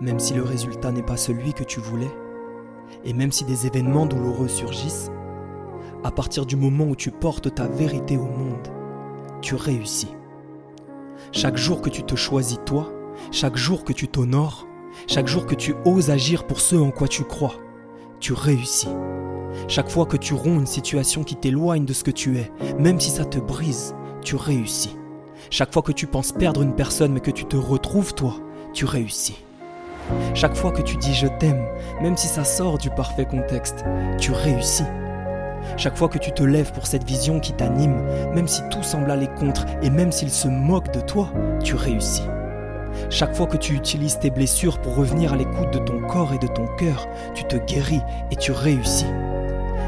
Même si le résultat n'est pas celui que tu voulais, et même si des événements douloureux surgissent, à partir du moment où tu portes ta vérité au monde, tu réussis. Chaque jour que tu te choisis toi, chaque jour que tu t'honores, chaque jour que tu oses agir pour ce en quoi tu crois, tu réussis. Chaque fois que tu romps une situation qui t'éloigne de ce que tu es, même si ça te brise, tu réussis. Chaque fois que tu penses perdre une personne mais que tu te retrouves toi, tu réussis. Chaque fois que tu dis je t'aime, même si ça sort du parfait contexte, tu réussis. Chaque fois que tu te lèves pour cette vision qui t'anime, même si tout semble aller contre et même s'il se moque de toi, tu réussis. Chaque fois que tu utilises tes blessures pour revenir à l'écoute de ton corps et de ton cœur, tu te guéris et tu réussis.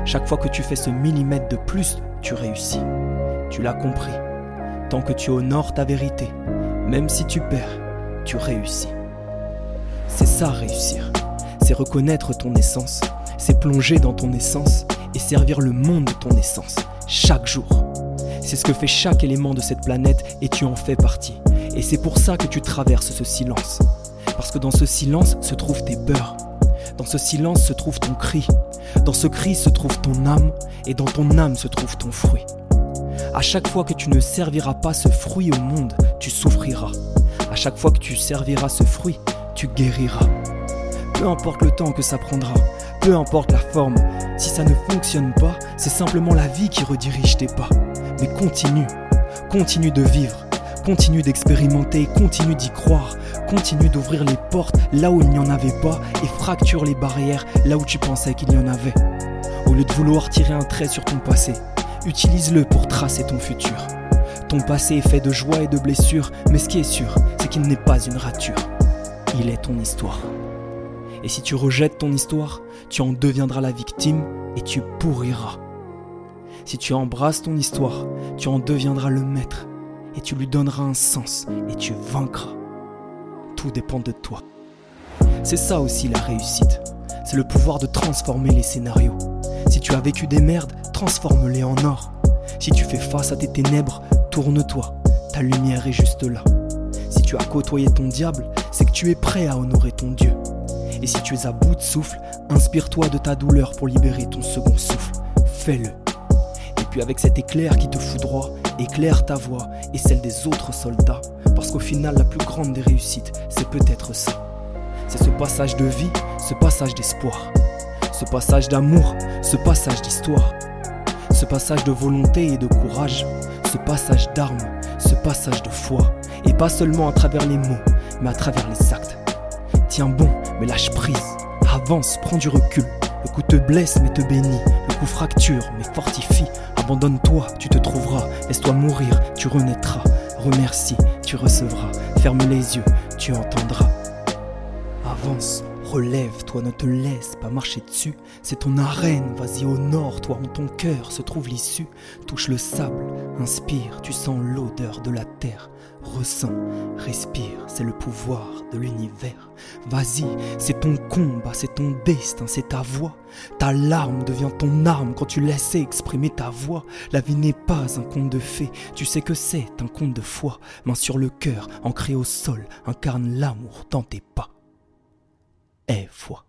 Chaque fois que tu fais ce millimètre de plus, tu réussis. Tu l'as compris. Tant que tu honores ta vérité, même si tu perds, tu réussis. C'est ça réussir. C'est reconnaître ton essence, c'est plonger dans ton essence et servir le monde de ton essence, chaque jour. C'est ce que fait chaque élément de cette planète et tu en fais partie. Et c'est pour ça que tu traverses ce silence. Parce que dans ce silence se trouvent tes peurs. Dans ce silence se trouve ton cri. Dans ce cri se trouve ton âme. Et dans ton âme se trouve ton fruit. À chaque fois que tu ne serviras pas ce fruit au monde, tu souffriras. À chaque fois que tu serviras ce fruit, tu guériras. Peu importe le temps que ça prendra, peu importe la forme, si ça ne fonctionne pas, c'est simplement la vie qui redirige tes pas. Mais continue, continue de vivre, Continue d'expérimenter, continue d'y croire, continue d'ouvrir les portes là où il n'y en avait pas et fracture les barrières là où tu pensais qu'il y en avait. Au lieu de vouloir tirer un trait sur ton passé, utilise-le pour tracer ton futur. Ton passé est fait de joie et de blessures, mais ce qui est sûr, c'est qu'il n'est pas une rature. Il est ton histoire. Et si tu rejettes ton histoire, tu en deviendras la victime et tu pourriras. Si tu embrasses ton histoire, tu en deviendras le maître et tu lui donneras un sens et tu vaincras. Tout dépend de toi. C'est ça aussi la réussite. C'est le pouvoir de transformer les scénarios. Si tu as vécu des merdes, transforme-les en or. Si tu fais face à tes ténèbres, tourne-toi. Ta lumière est juste là. Si tu as côtoyé ton diable, c'est que tu es prêt à honorer ton Dieu. Et si tu es à bout de souffle, inspire-toi de ta douleur pour libérer ton second souffle. Fais-le. Et puis avec cet éclair qui te foudroie, éclaire ta voix et celle des autres soldats. Parce qu'au final, la plus grande des réussites, c'est peut-être ça. C'est ce passage de vie, ce passage d'espoir, ce passage d'amour, ce passage d'histoire, ce passage de volonté et de courage, ce passage d'armes, ce passage de foi. Et pas seulement à travers les mots, mais à travers les actes. Tiens bon, mais lâche prise. Avance, prends du recul. Le coup te blesse, mais te bénit. Le coup fracture, mais fortifie. Abandonne-toi, tu te trouveras. Laisse-toi mourir, tu renaîtras. Remercie, tu recevras. Ferme les yeux, tu entendras. Avance, relève-toi, ne te laisse pas marcher dessus. C'est ton arène, vas-y au nord, toi en ton cœur se trouve l'issue. Touche le sable, inspire, tu sens l'odeur de la terre. Ressens, respire, c'est le pouvoir de l'univers. Vas-y, c'est ton combat, c'est ton destin, c'est ta voix. Ta larme devient ton arme quand tu laisses exprimer ta voix. La vie n'est pas un conte de fées, tu sais que c'est un conte de foi. Main sur le cœur, ancré au sol, incarne l'amour dans tes pas. Aie foi.